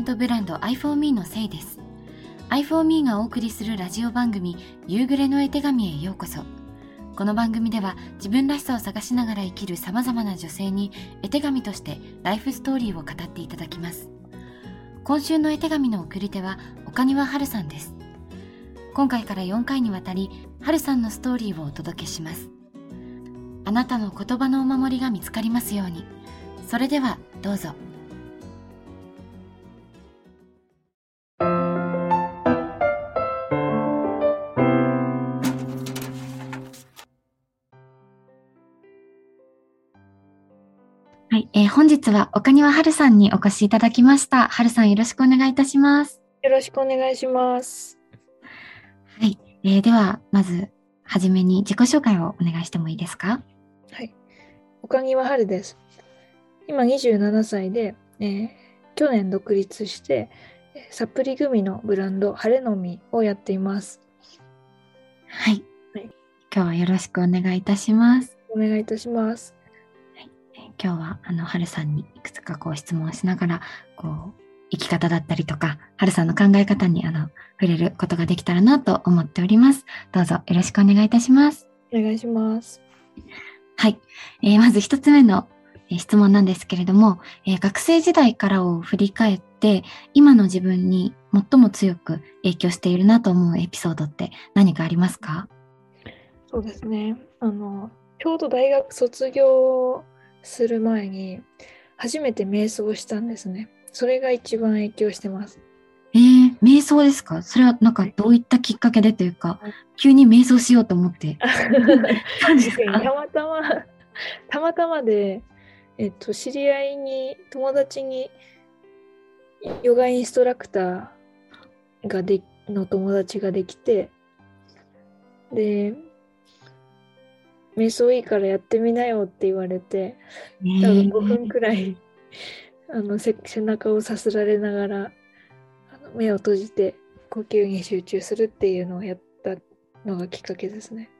ントブランド i4me のせいです。i4me がお送りするラジオ番組夕暮れの絵手紙へようこそ。この番組では自分らしさを探しながら生きる様々な女性に絵手紙としてライフストーリーを語っていただきます。今週の絵手紙の送り手は岡庭春さんです。今回から4回にわたり春さんのストーリーをお届けします。あなたの言葉のお守りが見つかりますように。それではどうぞ。本日は岡庭春さんにお越しいただきました。春さんよろしくお願いいたします。よろしくお願いします。はい、えー、ではまずはじめに自己紹介をお願いしてもいいですか？はい、岡庭春です。今27歳で、えー、去年独立してサプリグミのブランド晴れのみをやっています。はい、はい、今日はよろしくお願いいたします。お願いいたします。今日はあの春さんにいくつかこう質問をしながらこう生き方だったりとか春さんの考え方にあの触れることができたらなと思っております。どうぞよろしくお願いいたします。お願いします。はい、えー、まず一つ目の質問なんですけれども、えー、学生時代からを振り返って今の自分に最も強く影響しているなと思うエピソードって何かありますか？そうですねあのちょうど大学卒業する前に初めて瞑想したんですね。それが一番影響してます。えー、瞑想ですか？それはなんかどういったきっかけでというか、急に瞑想しようと思って。たまたま、たまたまで、えっと、知り合いに、友達に、ヨガインストラクターがでの友達ができて、で、瞑想いいからやってみなよって言われて、多分5分くらい あの背中をさすられながらあの目を閉じて呼吸に集中するっていうのをやったのがきっかけですね。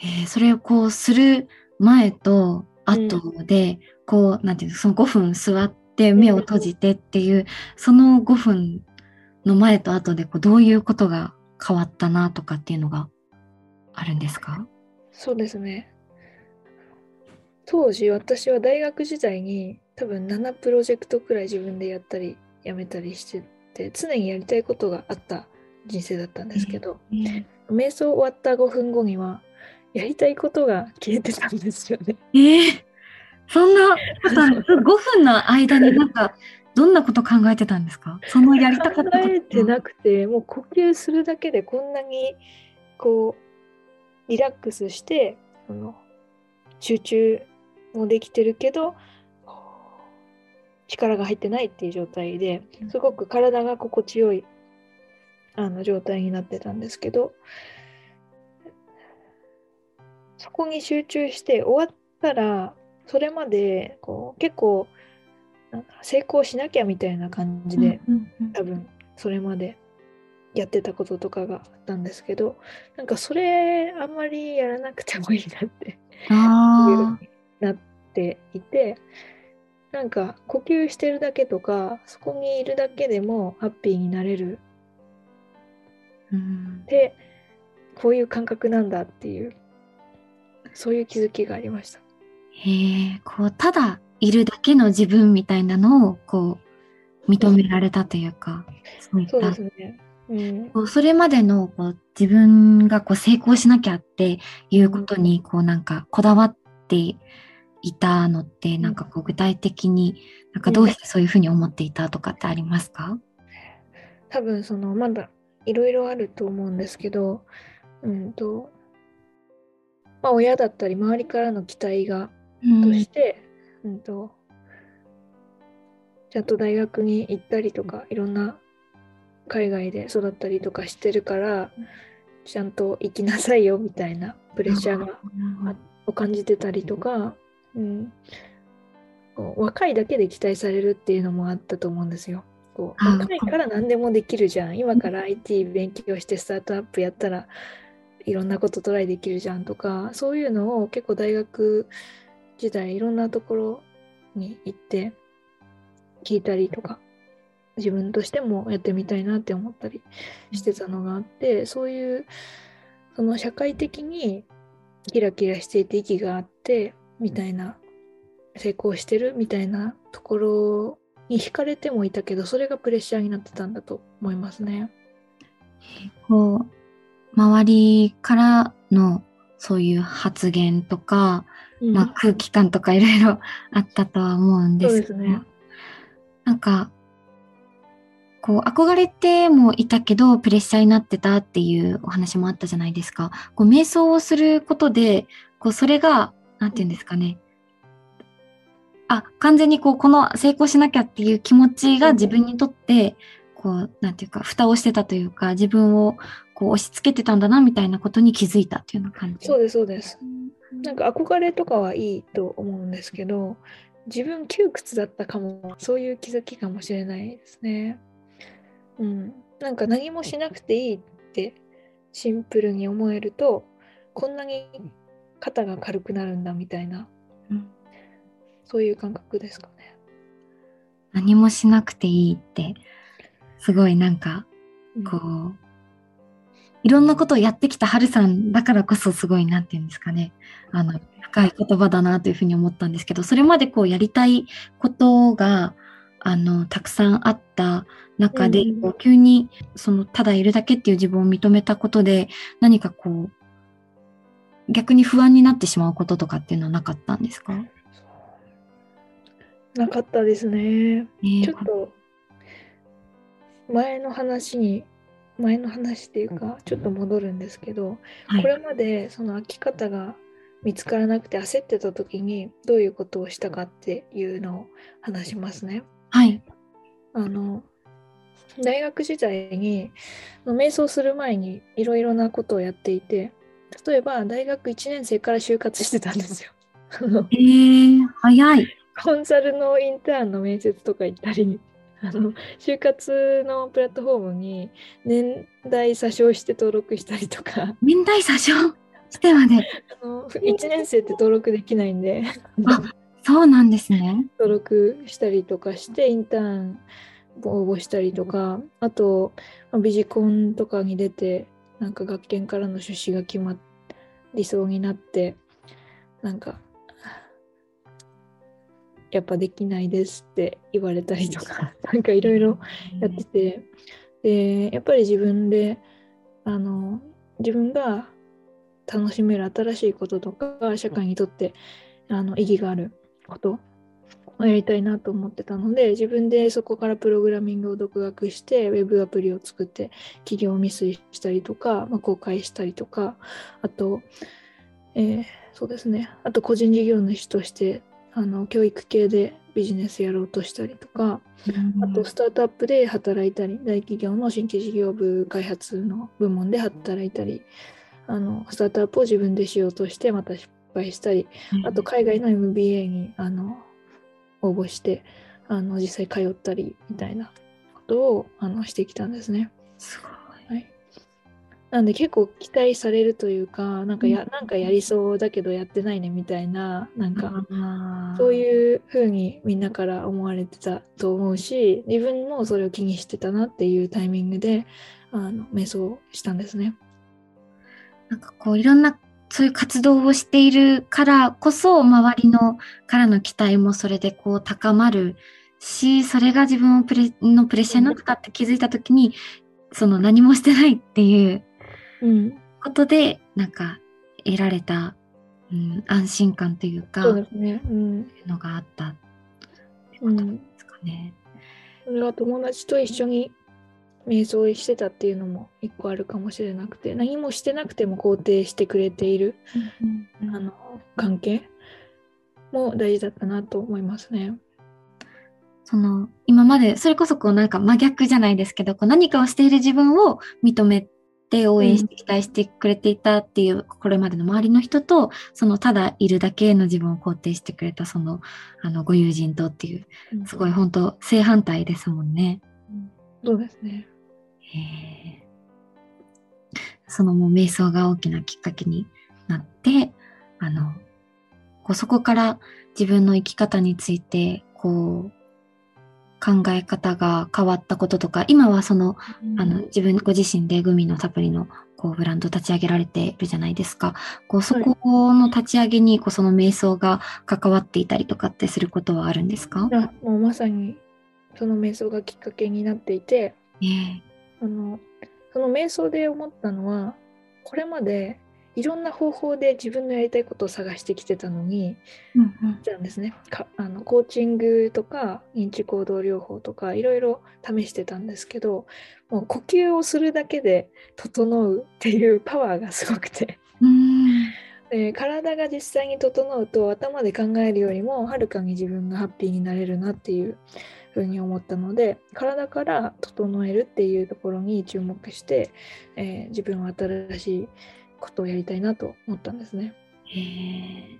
えー、それをこうする前と後で、うん、こうなんていうのその5分座って目を閉じてっていう、うん、その5分の前と後でこうどういうことが変わったなとかっていうのがあるんですか？そうですね。当時私は大学時代に多分7プロジェクトくらい自分でやったりやめたりしてて常にやりたいことがあった人生だったんですけど、うん、瞑想終わった5分後にはやりたいことが消えてたんですよね。えー、そんなこと5分の間になんかどんなこと考えてたんですか？そのやりたかった考えてなくてもう呼吸するだけでこんなにこうリラックスしてその集中もできてるけど力が入ってないっていう状態ですごく体が心地よいあの状態になってたんですけどそこに集中して終わったらそれまでこう結構なんか成功しなきゃみたいな感じで、多分それまでやってたこととかがあったんですけどなんかそれあんまりやらなくてもいいなってなっていてなんか呼吸してるだけとかそこにいるだけでもハッピーになれる、うん、でこういう感覚なんだっていうそういう気づきがありました。へえこうただいるだけの自分みたいなのをこう認められたというかそうですねうん、それまでのこう自分がこう成功しなきゃっていうことにこうなんかこだわっていたのってなんかこう具体的になんかどうしてそういうふうに思っていたとかってありますか、多分そのまだいろいろあると思うんですけど、うんとまあ、親だったり周りからの期待がとして、うん、うんとちゃんと大学に行ったりとかいろんな海外で育ったりとかしてるからちゃんと生きなさいよみたいなプレッシャーがを感じてたりとか、うん、若いだけで期待されるっていうのもあったと思うんですよ。こう若いから何でもできるじゃん。今から IT 勉強してスタートアップやったらいろんなことトライできるじゃんとかそういうのを結構大学時代いろんなところに行って聞いたりとか自分としてもやってみたいなって思ったりしてたのがあってそういうその社会的にキラキラしていて息があってみたいな成功してるみたいなところに惹かれてもいたけどそれがプレッシャーになってたんだと思いますね。こう周りからのそういう発言とか、うん、まあ、空気感とかいろいろあったとは思うんですけど、ね、なんかこう憧れてもいたけどプレッシャーになってたっていうお話もあったじゃないですか。こう瞑想をすることでこうそれが何て言うんですかね。あ完全にこうこの成功しなきゃっていう気持ちが自分にとってこうなんていうか蓋をしてたというか自分をこう押し付けてたんだなみたいなことに気づいたっていうような感じ。そうですそうです。なんか憧れとかはいいと思うんですけど自分窮屈だったかもそういう気づきかもしれないですねうん。なんか何もしなくていいってシンプルに思えるとこんなに肩が軽くなるんだみたいな、うん、そういう感覚ですかね。何もしなくていいってすごいなんかこう、うんいろんなことをやってきたはるさんだからこそすごいなんて言うんですかね。あの深い言葉だなというふうに思ったんですけどそれまでこうやりたいことがあのたくさんあった中で、うん、急にそのただいるだけっていう自分を認めたことで何かこう逆に不安になってしまうこととかっていうのはなかったんですか？なかったですね。ねちょっと前の話に前の話っていうかちょっと戻るんですけど、はい、これまでその空き方が見つからなくて焦ってた時にどういうことをしたかっていうのを話しますね。はい。あの大学時代に瞑想する前にいろいろなことをやっていて例えば大学1年生から就活してたんですよ。えー、早い。コンサルのインターンの面接とか行ったりあの就活のプラットフォームに年代詐称して登録したりとか年代詐称？してまであの1年生って登録できないんであそうなんですね。登録したりとかしてインターン応募したりとかあとビジコンとかに出てなんか学研からの出資が決まりそうになってなんかやっぱできないですって言われたりとか なんかいろいろやっててでやっぱり自分であの自分が楽しめる新しいこととか社会にとってあの意義があることをやりたいなと思ってたので自分でそこからプログラミングを独学してウェブアプリを作って企業未遂したりとか、まあ、公開したりとかあと、えー、そうですね。あと個人事業主としてあの教育系でビジネスやろうとしたりとか、うん、あとスタートアップで働いたり大企業の新規事業部開発の部門で働いたりあのスタートアップを自分でしようとしてまた失敗したり、うん、あと海外の MBA にあの応募してあの実際通ったりみたいなことをあのしてきたんですね。すごい。なんで結構期待されるというか、なんかや、なんかやりそうだけどやってないねみたいな、なんか、そういう風にみんなから思われてたと思うし、自分もそれを気にしてたなっていうタイミングで、あの、瞑想したんですね。なんかこう、いろんな、そういう活動をしているからこそ、周りのからの期待もそれでこう高まるし、それが自分をプレのプレッシャーになったって気づいたときに、その何もしてないっていうことで、なんか得られた、うん、安心感というか、そうですね。うん。のがあったってことですかね。うん、それは友達と一緒に瞑想してたっていうのも一個あるかもしれなくて何もしてなくても肯定してくれている、うんうん、あの関係も大事だったなと思いますね。その今までそれこそこうなんか真逆じゃないですけどこう何かをしている自分を認めで応援して期待してくれていたっていう、これまでの周りの人とそのただいるだけの自分を肯定してくれたそのあのご友人とっていうすごい本当正反対ですもんね。そうですね。そのもう瞑想が大きなきっかけになってあのこうそこから自分の生き方についてこう考え方が変わったこととか、今はその、あの、自分ご自身でグミのサプリのこうブランド立ち上げられているじゃないですか。こうそこの立ち上げにこうその瞑想が関わっていたりとかってすることはあるんですか？あもうまさにその瞑想がきっかけになっていて、えー、あのその瞑想で思ったのはこれまでいろんな方法で自分のやりたいことを探してきてたのに、うんうん、ですね。かあのコーチングとか認知行動療法とかいろいろ試してたんですけどもう呼吸をするだけで整うっていうパワーがすごくてで体が実際に整うと頭で考えるよりもはるかに自分がハッピーになれるなっていうふうに思ったので体から整えるっていうところに注目して、えー、自分は新しいことをやりたいなと思ったんですね。へえ。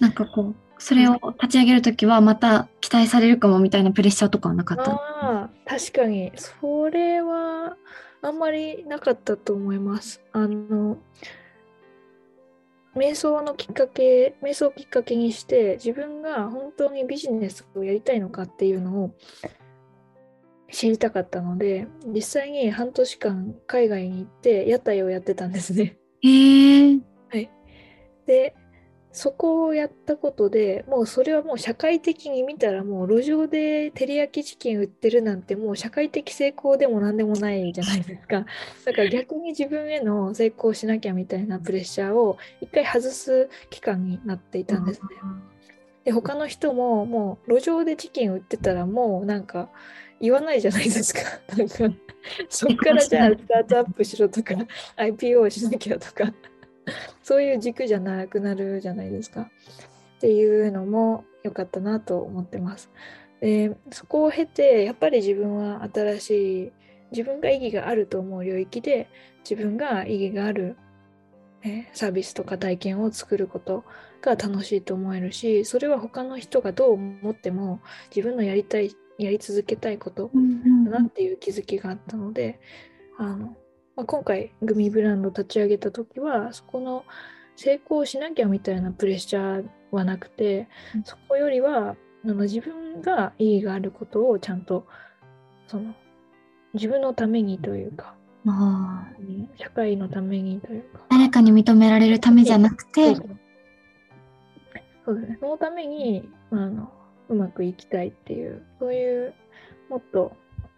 なんかこう、それを立ち上げるときはまた期待されるかもみたいなプレッシャーとかはなかったああ、確かに。それはあんまりなかったと思います。あの、瞑想のきっかけ、瞑想をきっかけにして、自分が本当にビジネスをやりたいのかっていうのを知りたかったので、実際に半年間海外に行って屋台をやってたんですね。へー。はい。で、そこをやったことでもうそれはもう社会的に見たらもう路上で照り焼きチキン売ってるなんてもう社会的成功でも何でもないじゃないですか。だから逆に自分への成功しなきゃみたいなプレッシャーを一回外す期間になっていたんですね。で他の人ももう路上でチキン売ってたらもうなんか言わないじゃないですか。なんかそっからじゃあスタートアップしろとか IPO しなきゃとか そういう軸じゃなくなるじゃないですか。っていうのも良かったなと思ってます。でそこを経てやっぱり自分は新しい自分が意義があると思う領域で自分が意義がある、えサービスとか体験を作ることが楽しいと思えるしそれは他の人がどう思っても自分のやりたいやり続けたいことだなっていう気づきがあったので、あのまあ、今回グミブランド立ち上げた時はそこの成功しなきゃみたいなプレッシャーはなくて、うん、そこよりはあの自分が意義があることをちゃんとその自分のためにというか社会のためにというか。誰かに認められるためじゃなくて。そうですね。そのためにあのうまくいきたいっていうそういうもっと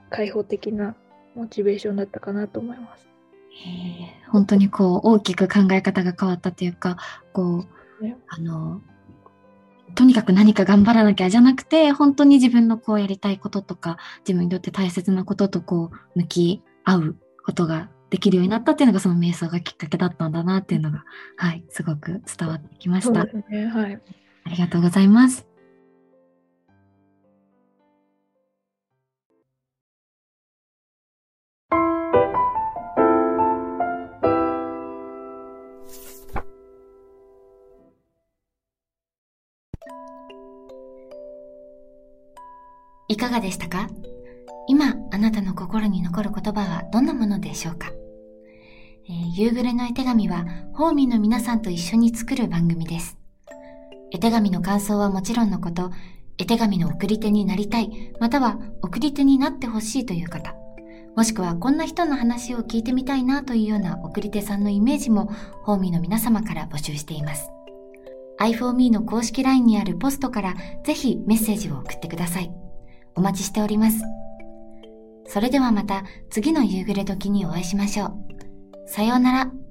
開放的なモチベーションだったかなと思います。へ本当にこう大きく考え方が変わったというかこう、ね、あのとにかく何か頑張らなきゃじゃなくて本当に自分のこうやりたいこととか自分にとって大切なこととこう向き合うことができるようになったっていうのがその瞑想がきっかけだったんだなっていうのがはいすごく伝わってきました。ねはい、ありがとうございます。いかがでしたか？今、あなたの心に残る言葉はどんなものでしょうか、えー、夕暮れの絵手紙は、ホーミーの皆さんと一緒に作る番組です。絵手紙の感想はもちろんのこと、絵手紙の送り手になりたい、または送り手になってほしいという方、もしくはこんな人の話を聞いてみたいなというような送り手さんのイメージも、ホーミーの皆様から募集しています。i4me の公式 LINE にあるポストからぜひメッセージを送ってください。お待ちしております。それではまた次の夕暮れ時にお会いしましょう。さようなら。